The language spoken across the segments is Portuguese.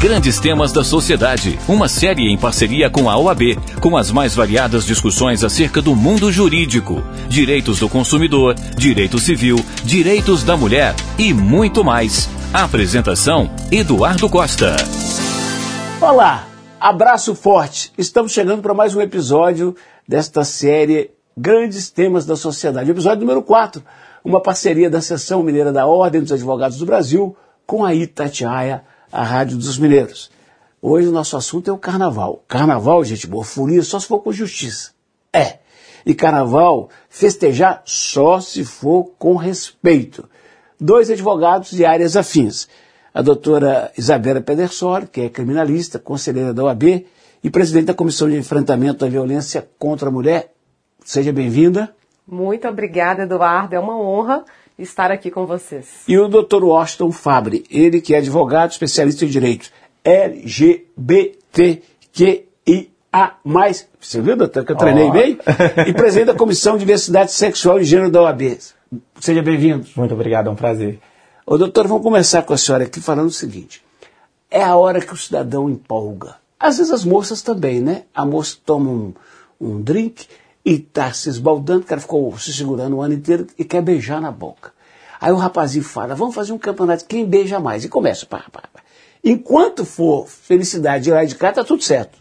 Grandes temas da sociedade. Uma série em parceria com a OAB, com as mais variadas discussões acerca do mundo jurídico, direitos do consumidor, direito civil, direitos da mulher e muito mais. apresentação: Eduardo Costa. Olá, abraço forte. Estamos chegando para mais um episódio desta série Grandes Temas da Sociedade. Episódio número 4, uma parceria da Seção Mineira da Ordem dos Advogados do Brasil com a Itatiaia a Rádio dos Mineiros. Hoje o nosso assunto é o carnaval. Carnaval, gente boa, folia só se for com justiça. É. E carnaval, festejar só se for com respeito. Dois advogados de áreas afins. A doutora Isabela Pedersoli, que é criminalista, conselheira da OAB e presidente da Comissão de Enfrentamento à Violência contra a Mulher. Seja bem-vinda. Muito obrigada, Eduardo. É uma honra estar aqui com vocês. E o Dr. Washington Fabre, ele que é advogado, especialista em direitos LGBTQIA+. Você viu, doutor, que eu treinei oh. bem? E presidente da Comissão de Diversidade Sexual e Gênero da OAB. Seja bem-vindo. Muito obrigado, é um prazer. Ô, doutor, vamos começar com a senhora aqui falando o seguinte. É a hora que o cidadão empolga. Às vezes as moças também, né? A moça toma um, um drink e tá se esbaldando, o cara ficou se segurando o ano inteiro e quer beijar na boca. Aí o rapazinho fala, vamos fazer um campeonato, quem beija mais? E começa, pá, pá, pá. Enquanto for felicidade lá de cá, tá tudo certo.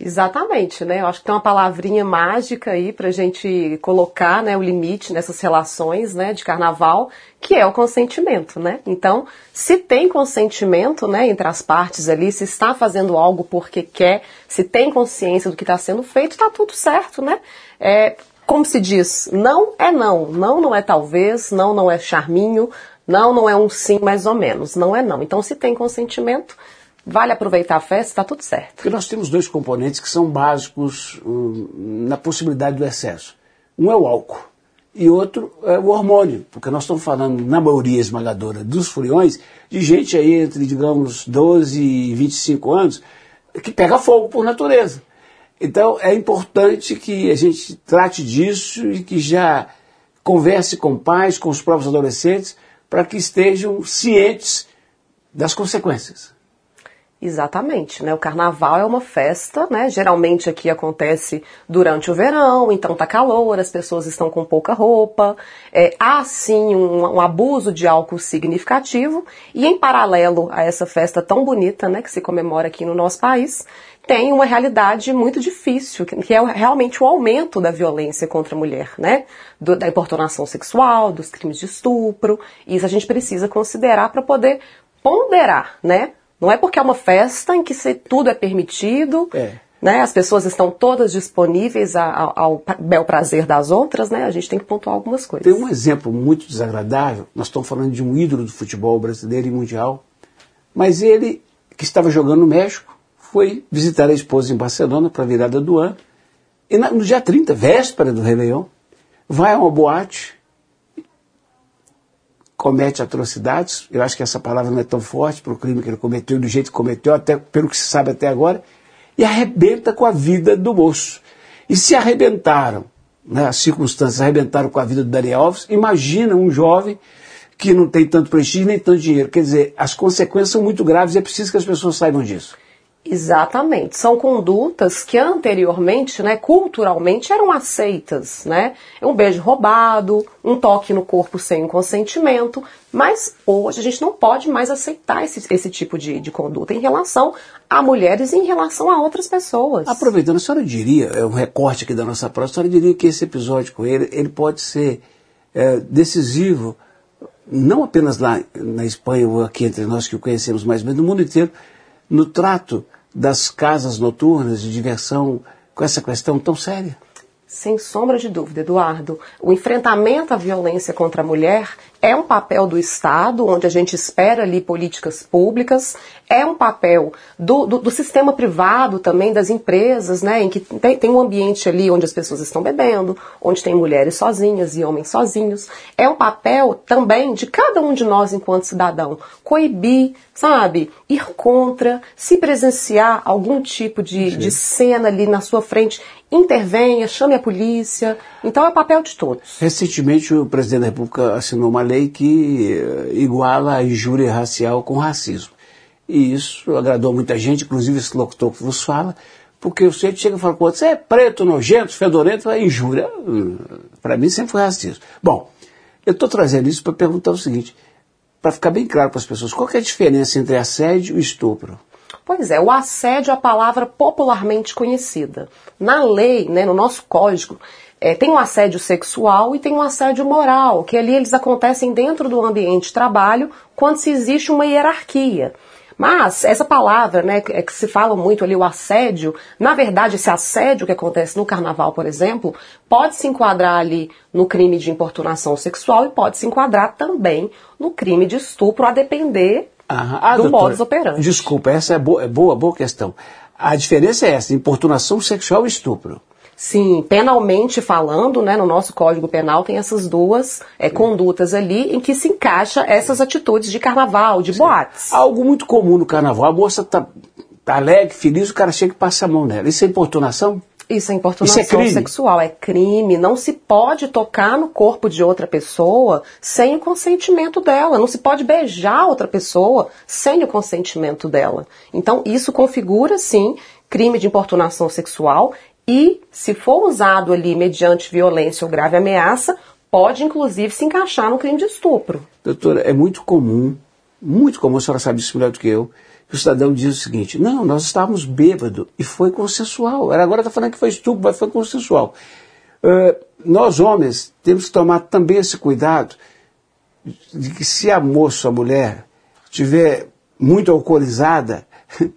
Exatamente, né? Eu acho que tem uma palavrinha mágica aí para a gente colocar né, o limite nessas relações né, de carnaval, que é o consentimento, né? Então, se tem consentimento né, entre as partes ali, se está fazendo algo porque quer, se tem consciência do que está sendo feito, está tudo certo, né? É, como se diz, não é não, não não é talvez, não não é charminho, não não é um sim mais ou menos, não é não. Então, se tem consentimento, vale aproveitar a festa, está tudo certo. Porque nós temos dois componentes que são básicos hum, na possibilidade do excesso. Um é o álcool e outro é o hormônio, porque nós estamos falando, na maioria esmagadora dos furiões, de gente aí entre, digamos, 12 e 25 anos, que pega fogo por natureza. Então é importante que a gente trate disso e que já converse com pais, com os próprios adolescentes, para que estejam cientes das consequências. Exatamente, né? O carnaval é uma festa, né? Geralmente aqui acontece durante o verão, então tá calor, as pessoas estão com pouca roupa, é, há sim um, um, abuso de álcool significativo e em paralelo a essa festa tão bonita, né, que se comemora aqui no nosso país, tem uma realidade muito difícil, que é realmente o aumento da violência contra a mulher, né? Do, da importunação sexual, dos crimes de estupro. E isso a gente precisa considerar para poder ponderar, né? Não é porque é uma festa em que se, tudo é permitido, é. né? As pessoas estão todas disponíveis ao, ao bel prazer das outras, né? A gente tem que pontuar algumas coisas. Tem um exemplo muito desagradável. Nós estamos falando de um ídolo do futebol brasileiro e mundial, mas ele que estava jogando no México foi visitar a esposa em Barcelona para a virada do ano. E no dia 30, véspera do Réveillon, vai a uma boate comete atrocidades, eu acho que essa palavra não é tão forte para o crime que ele cometeu, do jeito que cometeu, até pelo que se sabe até agora, e arrebenta com a vida do moço. E se arrebentaram, né, as circunstâncias arrebentaram com a vida do Daniel Alves, imagina um jovem que não tem tanto prestígio nem tanto dinheiro. Quer dizer, as consequências são muito graves e é preciso que as pessoas saibam disso. Exatamente. São condutas que anteriormente, né, culturalmente eram aceitas, né? Um beijo roubado, um toque no corpo sem consentimento, mas hoje a gente não pode mais aceitar esse, esse tipo de, de conduta em relação a mulheres e em relação a outras pessoas. Aproveitando, a senhora diria, é um recorte aqui da nossa prova, a senhora diria que esse episódio com ele, ele pode ser é, decisivo, não apenas lá na Espanha ou aqui entre nós que o conhecemos mais, mas no mundo inteiro, no trato das casas noturnas de diversão com essa questão tão séria? Sem sombra de dúvida, Eduardo. O enfrentamento à violência contra a mulher é um papel do Estado, onde a gente espera ali políticas públicas, é um papel do, do, do sistema privado também, das empresas, né, em que tem, tem, um ambiente ali onde as pessoas estão bebendo, onde tem mulheres sozinhas e homens sozinhos. É um papel também de cada um de nós enquanto cidadão, coibir, sabe, ir contra, se presenciar algum tipo de, de cena ali na sua frente, intervenha, chame a polícia. Então é o papel de todos. Recentemente o presidente da República assinou uma lei que eh, iguala a injúria racial com racismo. e isso agradou muita gente, inclusive esse locutor que vos fala, porque o sujeito chega e fala com outro, você é preto, nojento, fedorento, é injúria. Para mim sempre foi racismo. Bom, eu estou trazendo isso para perguntar o seguinte, para ficar bem claro para as pessoas, qual é a diferença entre assédio e estupro? Pois é, o assédio é a palavra popularmente conhecida. Na lei, né, no nosso código, é, tem um assédio sexual e tem um assédio moral, que ali eles acontecem dentro do ambiente de trabalho quando se existe uma hierarquia. Mas essa palavra, né, é que se fala muito ali, o assédio, na verdade, esse assédio que acontece no carnaval, por exemplo, pode se enquadrar ali no crime de importunação sexual e pode se enquadrar também no crime de estupro, a depender ah, do doutora, modus operandi. Desculpa, essa é boa, é boa, boa questão. A diferença é essa, importunação sexual e estupro. Sim, penalmente falando, né, no nosso Código Penal tem essas duas é, condutas ali em que se encaixa essas atitudes de carnaval, de Sim. boates. Algo muito comum no carnaval, a moça tá, tá alegre, feliz, o cara chega e passa a mão nela. Isso é importunação? Isso é importunação Isso é crime. sexual, é crime. Não se pode tocar no corpo de outra pessoa sem o consentimento dela. Não se pode beijar outra pessoa sem o consentimento dela. Então, isso configura, sim, crime de importunação sexual e, se for usado ali mediante violência ou grave ameaça, pode inclusive se encaixar no crime de estupro. Doutora, é muito comum, muito comum, a senhora sabe disso melhor do que eu, que o cidadão diz o seguinte: não, nós estávamos bêbados e foi consensual. Agora está falando que foi estupro, mas foi consensual. Uh, nós, homens, temos que tomar também esse cuidado de que se a moça, a mulher, estiver muito alcoolizada,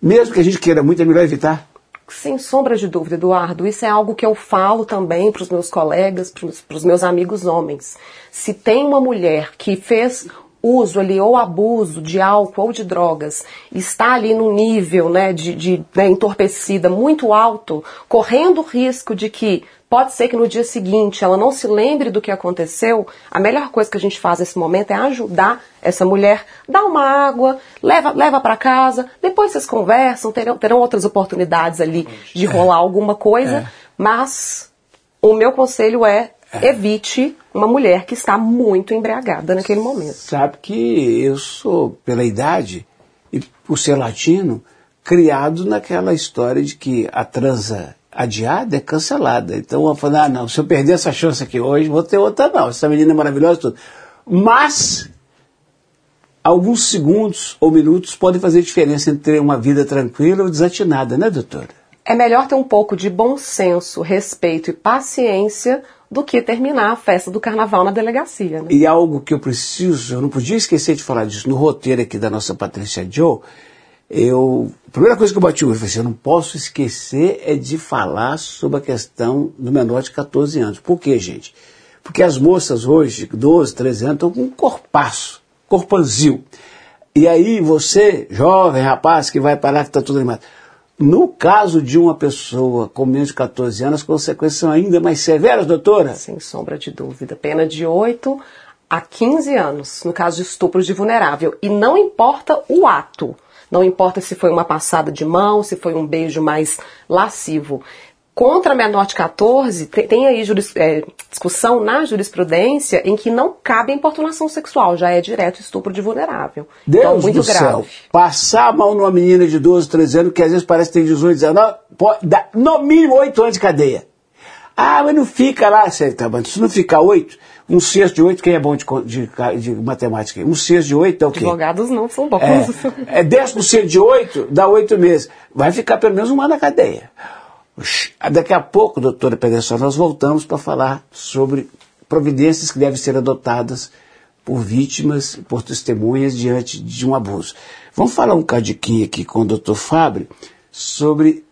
mesmo que a gente queira muito, é melhor evitar. Sem sombra de dúvida, Eduardo, isso é algo que eu falo também para os meus colegas, para os meus amigos homens. Se tem uma mulher que fez uso ali ou abuso de álcool ou de drogas está ali no nível né, de, de né, entorpecida muito alto, correndo o risco de que Pode ser que no dia seguinte ela não se lembre do que aconteceu. A melhor coisa que a gente faz nesse momento é ajudar essa mulher, dar uma água, leva, leva para casa, depois vocês conversam, terão, terão outras oportunidades ali de rolar alguma coisa. É. Mas o meu conselho é, é evite uma mulher que está muito embriagada naquele momento. Sabe que eu sou, pela idade e por ser latino, criado naquela história de que a transa adiada é cancelada. Então eu falo, ah não, se eu perder essa chance aqui hoje, vou ter outra não. Essa menina é maravilhosa tudo. Mas alguns segundos ou minutos podem fazer diferença entre uma vida tranquila ou desatinada, né, doutora? É melhor ter um pouco de bom senso, respeito e paciência do que terminar a festa do carnaval na delegacia. Né? E algo que eu preciso, eu não podia esquecer de falar disso no roteiro aqui da nossa Patrícia Joe, eu, a primeira coisa que eu bati o olho, eu falei assim, eu não posso esquecer é de falar sobre a questão do menor de 14 anos. Por quê, gente? Porque as moças hoje, 12, 13 anos, estão com um corpaço, corpanzil. E aí você, jovem rapaz, que vai parar que está tudo animado. No caso de uma pessoa com menos de 14 anos, as consequências são ainda mais severas, doutora? Sem sombra de dúvida. Pena de 8 a 15 anos, no caso de estupros de vulnerável. E não importa o ato. Não importa se foi uma passada de mão, se foi um beijo mais lascivo. Contra menor de 14, tem aí juris, é, discussão na jurisprudência em que não cabe importunação sexual, já é direto estupro de vulnerável. Deus então, muito do grave. céu, passar a mão numa menina de 12, 13 anos, que às vezes parece que tem 18, 19, pode dar no mínimo 8 anos de cadeia. Ah, mas não fica lá, tá, mas se não ficar 8, um sexto de oito, quem é bom de, de, de matemática? Um sexto de oito é o quê? Advogados não são bons. É, é 10% de oito, dá oito meses. Vai ficar pelo menos um ano na cadeia. Daqui a pouco, doutora Pereira, nós voltamos para falar sobre providências que devem ser adotadas por vítimas, por testemunhas diante de um abuso. Vamos falar um cadiquinho aqui com o doutor Fábio sobre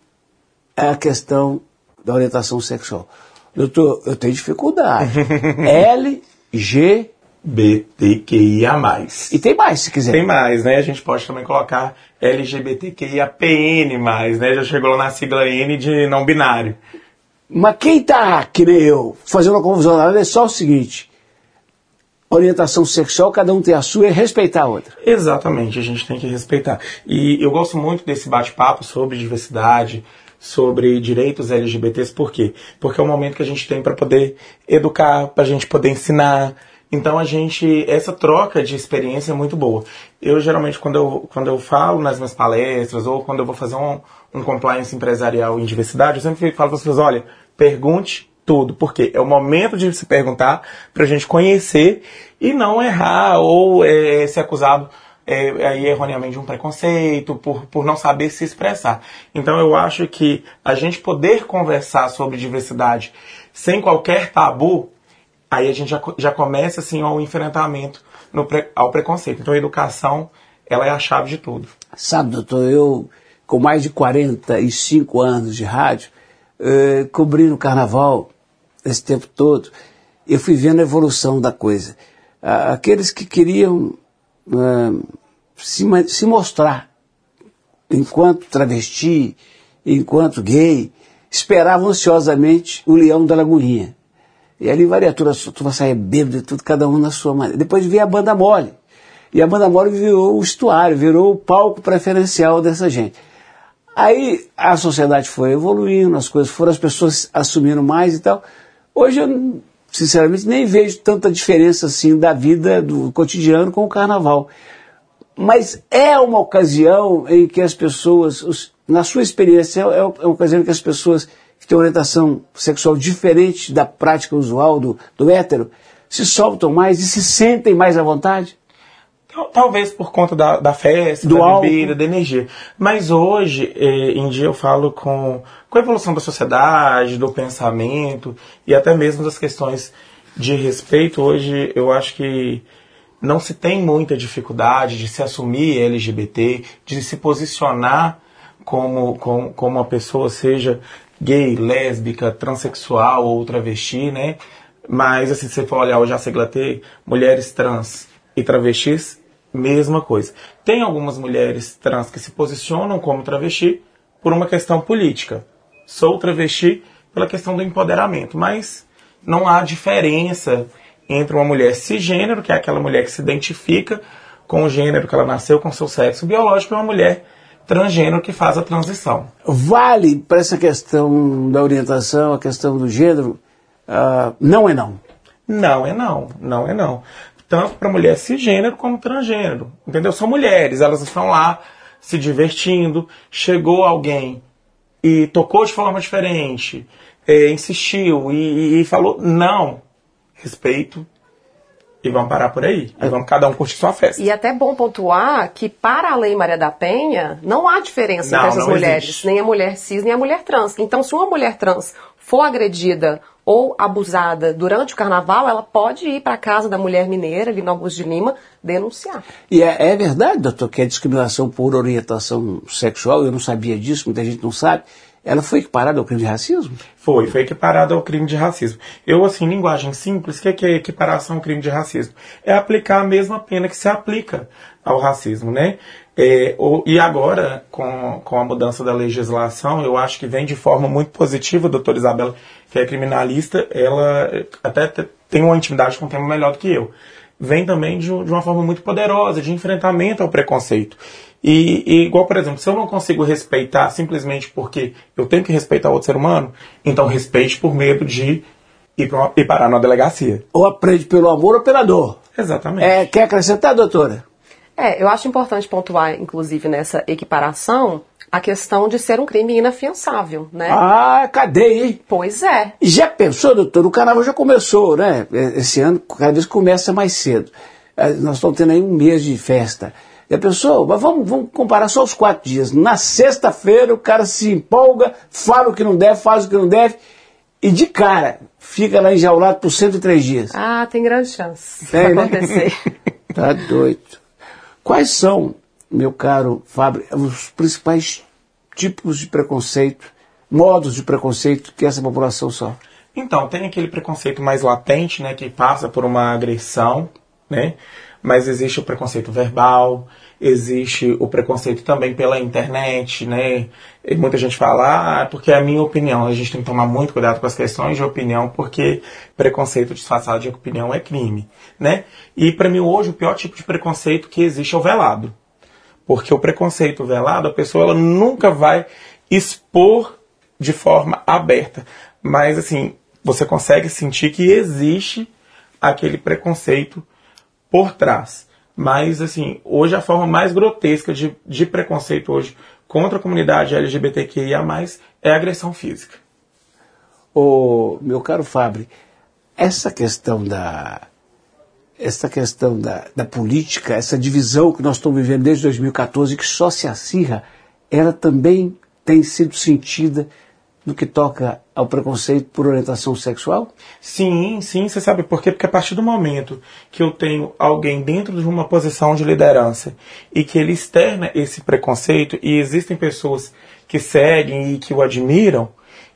a questão da orientação sexual. Doutor, eu tenho dificuldade. LGBTQIA+. E tem mais, se quiser. Tem mais, né? A gente pode também colocar LGBTQIAPN+, né? Já chegou na sigla N de não binário. Mas quem tá, que nem eu, fazendo uma confusão é só o seguinte. Orientação sexual, cada um tem a sua e respeitar a outra. Exatamente, a gente tem que respeitar. E eu gosto muito desse bate-papo sobre diversidade, sobre direitos LGBTs, por quê? Porque é o momento que a gente tem para poder educar, para a gente poder ensinar. Então a gente, essa troca de experiência é muito boa. Eu geralmente quando eu, quando eu falo nas minhas palestras ou quando eu vou fazer um, um compliance empresarial em diversidade, eu sempre falo para as pessoas, olha, pergunte tudo, porque é o momento de se perguntar para a gente conhecer e não errar ou é, ser acusado é, aí erroneamente de um preconceito, por, por não saber se expressar. Então eu acho que a gente poder conversar sobre diversidade sem qualquer tabu, aí a gente já, já começa assim ao enfrentamento no, ao preconceito. Então a educação, ela é a chave de tudo. Sabe, doutor, eu com mais de 45 anos de rádio, eh, cobrindo o carnaval esse tempo todo, eu fui vendo a evolução da coisa. Aqueles que queriam uh, se, se mostrar enquanto travesti, enquanto gay, esperavam ansiosamente o leão da Lagoinha. E ali varia a turma saia bêbada, tudo, cada um na sua maneira. Depois veio a banda mole. E a banda mole virou o estuário, virou o palco preferencial dessa gente. Aí a sociedade foi evoluindo, as coisas foram, as pessoas assumindo mais e tal. Hoje eu, sinceramente, nem vejo tanta diferença assim da vida do cotidiano com o carnaval. Mas é uma ocasião em que as pessoas, os, na sua experiência, é, é uma ocasião em que as pessoas que têm orientação sexual diferente da prática usual do, do hétero se soltam mais e se sentem mais à vontade? Talvez por conta da, da festa, do da bebida, da energia. Mas hoje eh, em dia eu falo com, com a evolução da sociedade, do pensamento e até mesmo das questões de respeito. Hoje eu acho que não se tem muita dificuldade de se assumir LGBT, de se posicionar como, como, como uma pessoa, seja gay, lésbica, transexual ou travesti, né? Mas, assim, se você for olhar sigla T, mulheres trans e travestis, mesma coisa. Tem algumas mulheres trans que se posicionam como travesti por uma questão política. Sou travesti pela questão do empoderamento, mas não há diferença entre uma mulher cisgênero, que é aquela mulher que se identifica com o gênero que ela nasceu, com seu sexo biológico, e uma mulher transgênero que faz a transição. Vale para essa questão da orientação, a questão do gênero? Uh, não é não. Não é não, não é não. Tanto para mulher cisgênero como transgênero. Entendeu? São mulheres, elas estão lá se divertindo. Chegou alguém e tocou de forma diferente, é, insistiu e, e falou: não, respeito, e vamos parar por aí. E vamos cada um curtir sua festa. E é até bom pontuar que para a Lei Maria da Penha não há diferença não, entre essas mulheres, existe. nem a mulher cis nem a mulher trans. Então, se uma mulher trans for agredida ou abusada durante o carnaval, ela pode ir para a casa da mulher mineira, ali no Augusto de Lima, denunciar. E é, é verdade, doutor, que a discriminação por orientação sexual, eu não sabia disso, muita gente não sabe, ela foi equiparada ao crime de racismo? Foi, foi equiparada ao crime de racismo. Eu, assim, linguagem simples, o que é, que é equiparação ao crime de racismo? É aplicar a mesma pena que se aplica ao racismo, né? É, o, e agora, com, com a mudança da legislação, eu acho que vem de forma muito positiva, doutora Isabela, que é criminalista, ela até tem uma intimidade com o tema melhor do que eu. Vem também de, de uma forma muito poderosa, de enfrentamento ao preconceito. E, e, igual, por exemplo, se eu não consigo respeitar simplesmente porque eu tenho que respeitar outro ser humano, então respeite por medo de ir, pra, ir parar na delegacia. Ou aprende pelo amor ou pela dor. Exatamente. É, quer acrescentar, doutora? É, eu acho importante pontuar, inclusive, nessa equiparação, a questão de ser um crime inafiançável, né? Ah, cadeia, hein? Pois é. Já pensou, doutor? O carnaval já começou, né? Esse ano, cada vez começa mais cedo. É, nós estamos tendo aí um mês de festa. E a pessoa, mas vamos, vamos comparar só os quatro dias. Na sexta-feira o cara se empolga, fala o que não deve, faz o que não deve, e de cara fica lá enjaulado por 103 dias. Ah, tem grande chance tem, de né? acontecer. tá doido. Quais são, meu caro Fábio, os principais tipos de preconceito, modos de preconceito que essa população sofre? Então, tem aquele preconceito mais latente, né, que passa por uma agressão, né? Mas existe o preconceito verbal, existe o preconceito também pela internet, né? E muita gente fala, ah, porque é a minha opinião. A gente tem que tomar muito cuidado com as questões de opinião, porque preconceito disfarçado de opinião é crime, né? E para mim hoje o pior tipo de preconceito que existe é o velado. Porque o preconceito velado, a pessoa ela nunca vai expor de forma aberta, mas assim, você consegue sentir que existe aquele preconceito por trás. Mas, assim, hoje a forma mais grotesca de, de preconceito hoje contra a comunidade LGBTQIA+, é agressão física. O meu caro Fabre, essa questão da essa questão da, da política, essa divisão que nós estamos vivendo desde 2014, que só se acirra, ela também tem sido sentida no que toca ao preconceito por orientação sexual? Sim, sim, você sabe por quê? Porque a partir do momento que eu tenho alguém dentro de uma posição de liderança e que ele externa esse preconceito e existem pessoas que seguem e que o admiram,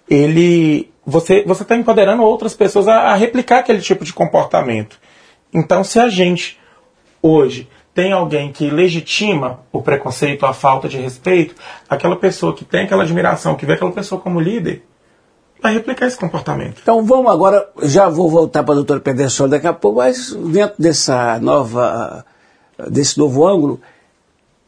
ele você você está empoderando outras pessoas a, a replicar aquele tipo de comportamento. Então, se a gente hoje tem alguém que legitima o preconceito, a falta de respeito, aquela pessoa que tem aquela admiração, que vê aquela pessoa como líder, vai replicar esse comportamento. Então vamos agora, já vou voltar para a doutora Pedersol daqui a pouco, mas dentro dessa nova, desse novo ângulo,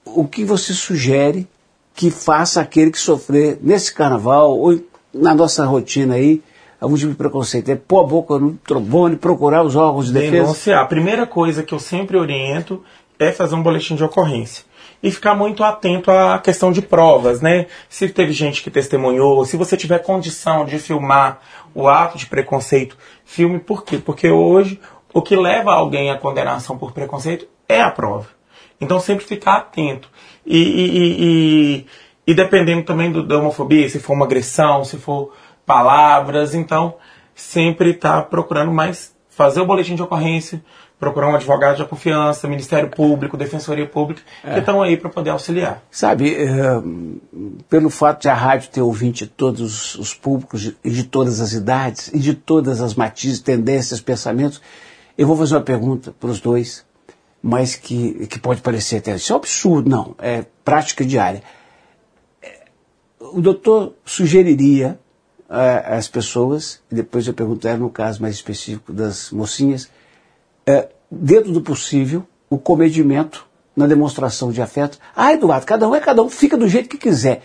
o que você sugere que faça aquele que sofrer nesse carnaval ou na nossa rotina aí, algum tipo de preconceito? É pôr a boca no trombone, procurar os órgãos de defesa? Denunciar. A primeira coisa que eu sempre oriento é fazer um boletim de ocorrência. E ficar muito atento à questão de provas, né? Se teve gente que testemunhou, se você tiver condição de filmar o ato de preconceito, filme por quê? Porque hoje o que leva alguém à condenação por preconceito é a prova. Então sempre ficar atento. E, e, e, e dependendo também do, da homofobia, se for uma agressão, se for palavras, então sempre estar tá procurando mais fazer o boletim de ocorrência, procurar um advogado de confiança, Ministério Público, Defensoria Pública, é. que estão aí para poder auxiliar. Sabe, é, pelo fato de a rádio ter ouvinte de todos os públicos e de todas as idades e de todas as matizes, tendências, pensamentos, eu vou fazer uma pergunta para os dois, mas que, que pode parecer até isso é um absurdo, não, é prática diária. É, o doutor sugeriria é, às pessoas, e depois eu perguntar no caso mais específico das mocinhas, é, dentro do possível, o comedimento na demonstração de afeto. Ah, Eduardo, cada um é cada um, fica do jeito que quiser.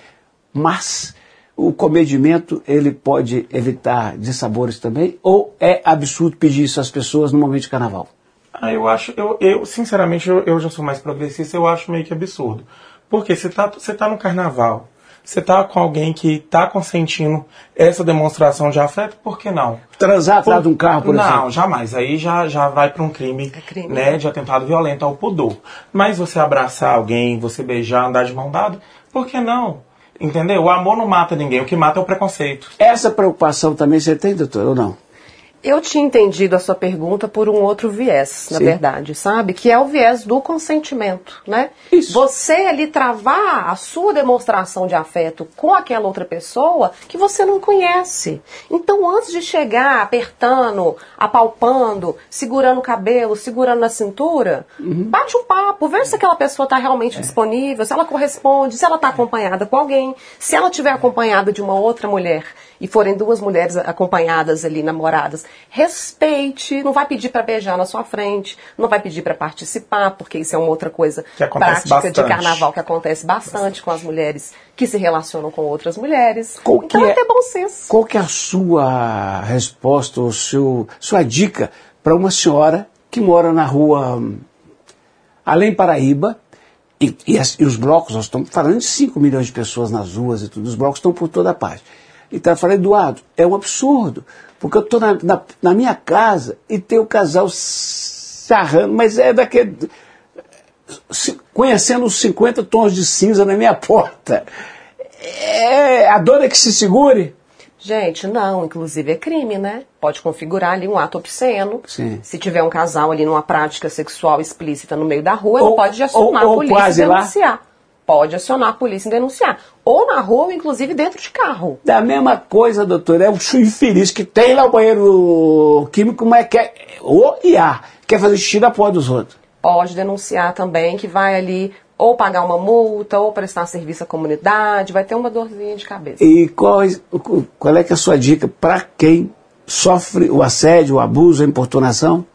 Mas o comedimento, ele pode evitar dissabores também? Ou é absurdo pedir isso às pessoas no momento de carnaval? Ah, eu acho, eu, eu sinceramente, eu, eu já sou mais progressista, eu acho meio que absurdo. Porque você tá, você tá no carnaval, você tá com alguém que tá consentindo essa demonstração de afeto, por que não? Transar atrás de um carro, por não, exemplo? Não, jamais. Aí já, já vai para um crime, é crime, né, de atentado violento ao pudor. Mas você abraçar alguém, você beijar, andar de mão dada, por que não? Entendeu? O amor não mata ninguém, o que mata é o preconceito. Essa preocupação também você tem, doutor, ou não? Eu tinha entendido a sua pergunta por um outro viés, na Sim. verdade, sabe? Que é o viés do consentimento, né? Isso. Você ali travar a sua demonstração de afeto com aquela outra pessoa que você não conhece. Então, antes de chegar apertando, apalpando, segurando o cabelo, segurando na cintura, uhum. bate um papo, vê se aquela pessoa está realmente é. disponível, se ela corresponde, se ela está acompanhada com alguém, se ela estiver acompanhada de uma outra mulher e forem duas mulheres acompanhadas ali, namoradas, respeite, não vai pedir para beijar na sua frente, não vai pedir para participar, porque isso é uma outra coisa prática bastante. de carnaval que acontece bastante, bastante, com as mulheres que se relacionam com outras mulheres. Qual então é, ter bom senso. Qual que é a sua resposta, ou seu, sua dica para uma senhora que mora na rua hum, Além Paraíba, e, e, as, e, os blocos, nós estamos falando de 5 milhões de pessoas nas ruas e tudo, os blocos estão por toda parte. Então eu falei, Eduardo, é um absurdo, porque eu estou na, na, na, minha casa e tem o casal sarrando, mas é daquele. conhecendo os 50 tons de cinza na minha porta. É, a dona que se segure. Gente, não, inclusive é crime, né? Pode configurar ali um ato obsceno. Sim. Se tiver um casal ali numa prática sexual explícita no meio da rua, ou, ele pode ou, ou a polícia e denunciar. Lá pode acionar a polícia e denunciar. Ou na rua, ou inclusive dentro de carro. Da mesma coisa, doutor, é o infeliz que tem lá o banheiro químico, mas quer. Ou IA, quer fazer xixi na porta dos outros. Pode denunciar também que vai ali ou pagar uma multa, ou prestar serviço à comunidade, vai ter uma dorzinha de cabeça. E qual, qual é que é a sua dica para quem sofre o assédio, o abuso, a importunação?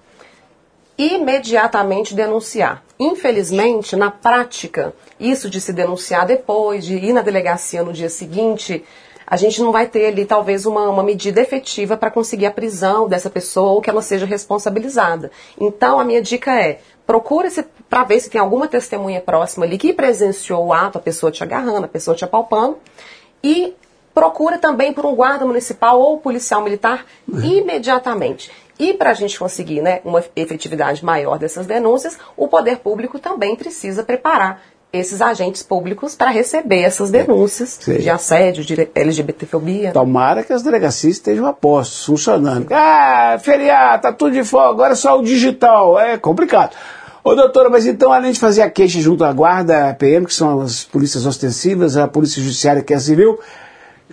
Imediatamente denunciar. Infelizmente, na prática, isso de se denunciar depois, de ir na delegacia no dia seguinte, a gente não vai ter ali talvez uma, uma medida efetiva para conseguir a prisão dessa pessoa ou que ela seja responsabilizada. Então, a minha dica é, procura para ver se tem alguma testemunha próxima ali que presenciou o ato, a pessoa te agarrando, a pessoa te apalpando, e procura também por um guarda municipal ou policial militar uhum. imediatamente. E para a gente conseguir né, uma efetividade maior dessas denúncias, o poder público também precisa preparar esses agentes públicos para receber essas denúncias Sim. de assédio, de LGBTfobia. Tomara que as delegacias estejam a postos, funcionando. Ah, feriado, tá tudo de folga, agora é só o digital. É complicado. Ô doutora, mas então além de fazer a queixa junto à guarda, a PM, que são as polícias ostensivas, a polícia judiciária que é civil,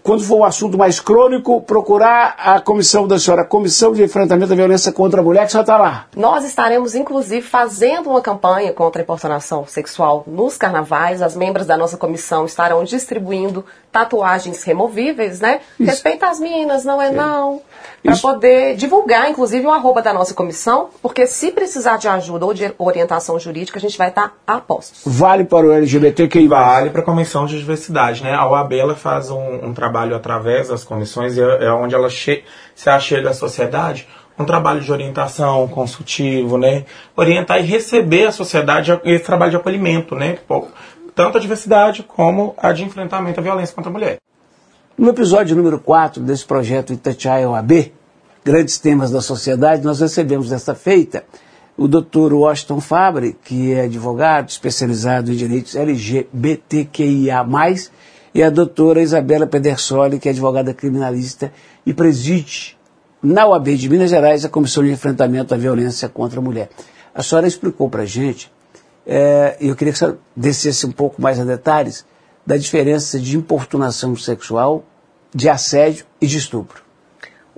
quando for um assunto mais crônico, procurar a comissão da senhora, a Comissão de Enfrentamento da Violência contra a Mulher, que só está lá. Nós estaremos, inclusive, fazendo uma campanha contra a importunação sexual nos carnavais. As membros da nossa comissão estarão distribuindo tatuagens removíveis, né? Isso. Respeita as minas, não é, é. não. Para poder divulgar, inclusive, o arroba da nossa comissão, porque se precisar de ajuda ou de orientação jurídica, a gente vai estar tá a postos. Vale para o LGBTQI? Vale para a Comissão de Diversidade, né? A OAB ela faz um, um trabalho através das comissões, é, é onde ela che se achega à sociedade, um trabalho de orientação consultivo, né? Orientar e receber a sociedade esse trabalho de acolhimento, né? Tanto a diversidade como a de enfrentamento à violência contra a mulher. No episódio número 4 desse projeto Itatiaia OAB, Grandes Temas da Sociedade, nós recebemos desta feita o Dr. Washington Fabre, que é advogado especializado em direitos LGBTQIA+, e a doutora Isabela Pedersoli, que é advogada criminalista e preside na UAB de Minas Gerais a Comissão de Enfrentamento à Violência contra a Mulher. A senhora explicou para a gente, é, eu queria que senhora descesse um pouco mais a detalhes, da diferença de importunação sexual, de assédio e de estupro.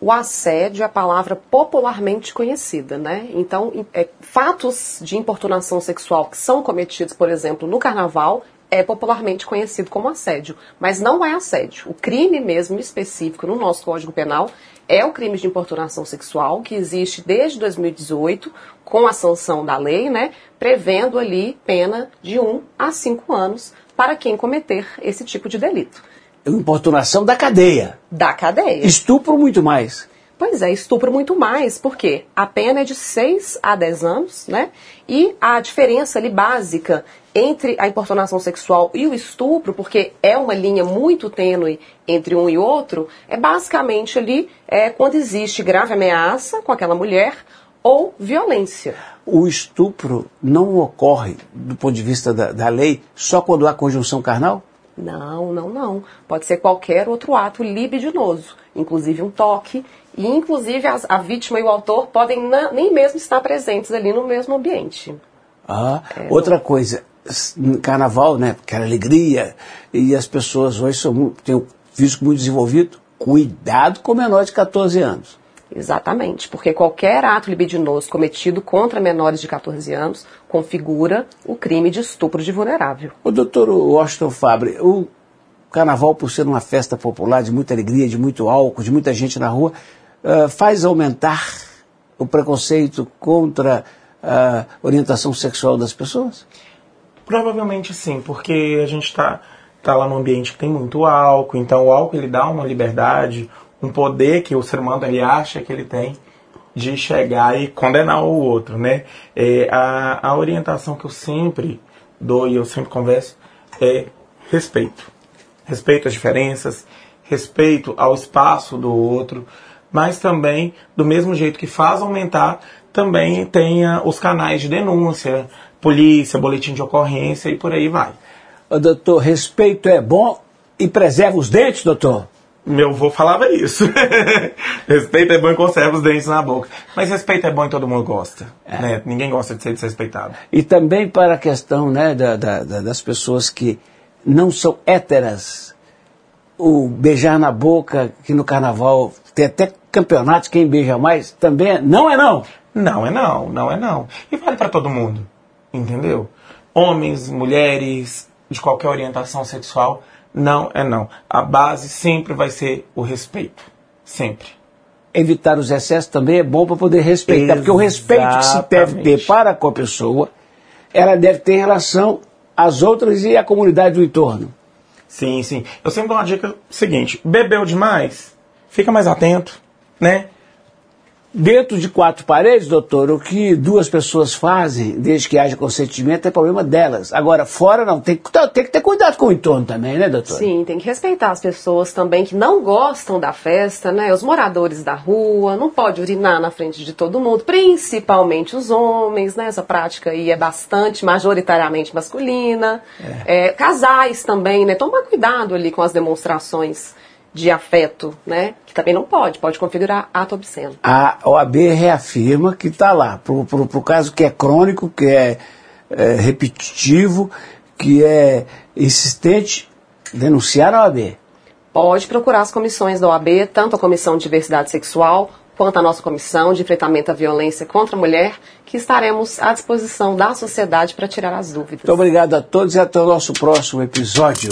O assédio é a palavra popularmente conhecida, né? Então, é, fatos de importunação sexual que são cometidos, por exemplo, no carnaval, é popularmente conhecido como assédio, mas não é assédio. O crime mesmo específico no nosso Código Penal é o crime de importunação sexual, que existe desde 2018, com a sanção da lei, né, prevendo ali pena de 1 a 5 anos para quem cometer esse tipo de delito. Importunação da cadeia. Da cadeia. Estupro muito mais. Pois é, estupro muito mais, porque a pena é de 6 a 10 anos, né? E a diferença ali básica entre a importunação sexual e o estupro, porque é uma linha muito tênue entre um e outro, é basicamente ali é, quando existe grave ameaça com aquela mulher ou violência. O estupro não ocorre, do ponto de vista da, da lei, só quando há conjunção carnal? Não, não, não. Pode ser qualquer outro ato libidinoso, inclusive um toque, e inclusive a, a vítima e o autor podem na, nem mesmo estar presentes ali no mesmo ambiente. Ah, é, outra não... coisa, carnaval, né, aquela alegria, e as pessoas hoje são, têm o físico muito desenvolvido, cuidado com menor de 14 anos. Exatamente, porque qualquer ato libidinoso cometido contra menores de 14 anos configura o crime de estupro de vulnerável. O doutor Washington Fabre, o carnaval, por ser uma festa popular de muita alegria, de muito álcool, de muita gente na rua, uh, faz aumentar o preconceito contra a orientação sexual das pessoas? Provavelmente sim, porque a gente está tá lá num ambiente que tem muito álcool, então o álcool ele dá uma liberdade, um poder que o ser humano ele acha que ele tem de chegar e condenar o outro, né? É, a, a orientação que eu sempre dou e eu sempre converso é respeito. Respeito às diferenças, respeito ao espaço do outro, mas também, do mesmo jeito que faz aumentar, também tenha os canais de denúncia, polícia, boletim de ocorrência e por aí vai. Doutor, respeito é bom e preserva os dentes, doutor? Meu avô falava isso. respeito é bom e conserva os dentes na boca. Mas respeito é bom e todo mundo gosta. É. Né? Ninguém gosta de ser desrespeitado. E também para a questão né, da, da, das pessoas que não são héteras. O beijar na boca, que no carnaval tem até campeonatos, quem beija mais, também é, não é não. Não é não, não é não. E vale para todo mundo, entendeu? Homens, mulheres, de qualquer orientação sexual não é não. A base sempre vai ser o respeito. Sempre. Evitar os excessos também é bom para poder respeitar. Exatamente. Porque o respeito que se deve ter para com a pessoa, ela deve ter em relação às outras e à comunidade do entorno. Sim, sim. Eu sempre dou uma dica seguinte: bebeu demais, fica mais atento, né? Dentro de quatro paredes, doutor, o que duas pessoas fazem, desde que haja consentimento, é problema delas. Agora, fora não, tem, tem que ter cuidado com o entorno também, né, doutor? Sim, tem que respeitar as pessoas também que não gostam da festa, né? Os moradores da rua, não pode urinar na frente de todo mundo, principalmente os homens, né? Essa prática aí é bastante, majoritariamente masculina. É. É, casais também, né? Toma cuidado ali com as demonstrações de afeto, né? Que também não pode, pode configurar ato obsceno. A OAB reafirma que está lá, para o caso que é crônico, que é, é, repetitivo, que é insistente, denunciar a OAB. Pode procurar as comissões da OAB, tanto a Comissão de Diversidade Sexual, quanto a nossa Comissão de Enfrentamento à Violência contra a Mulher, que estaremos à disposição da sociedade para tirar as dúvidas. Muito obrigado a todos e até o nosso próximo episódio.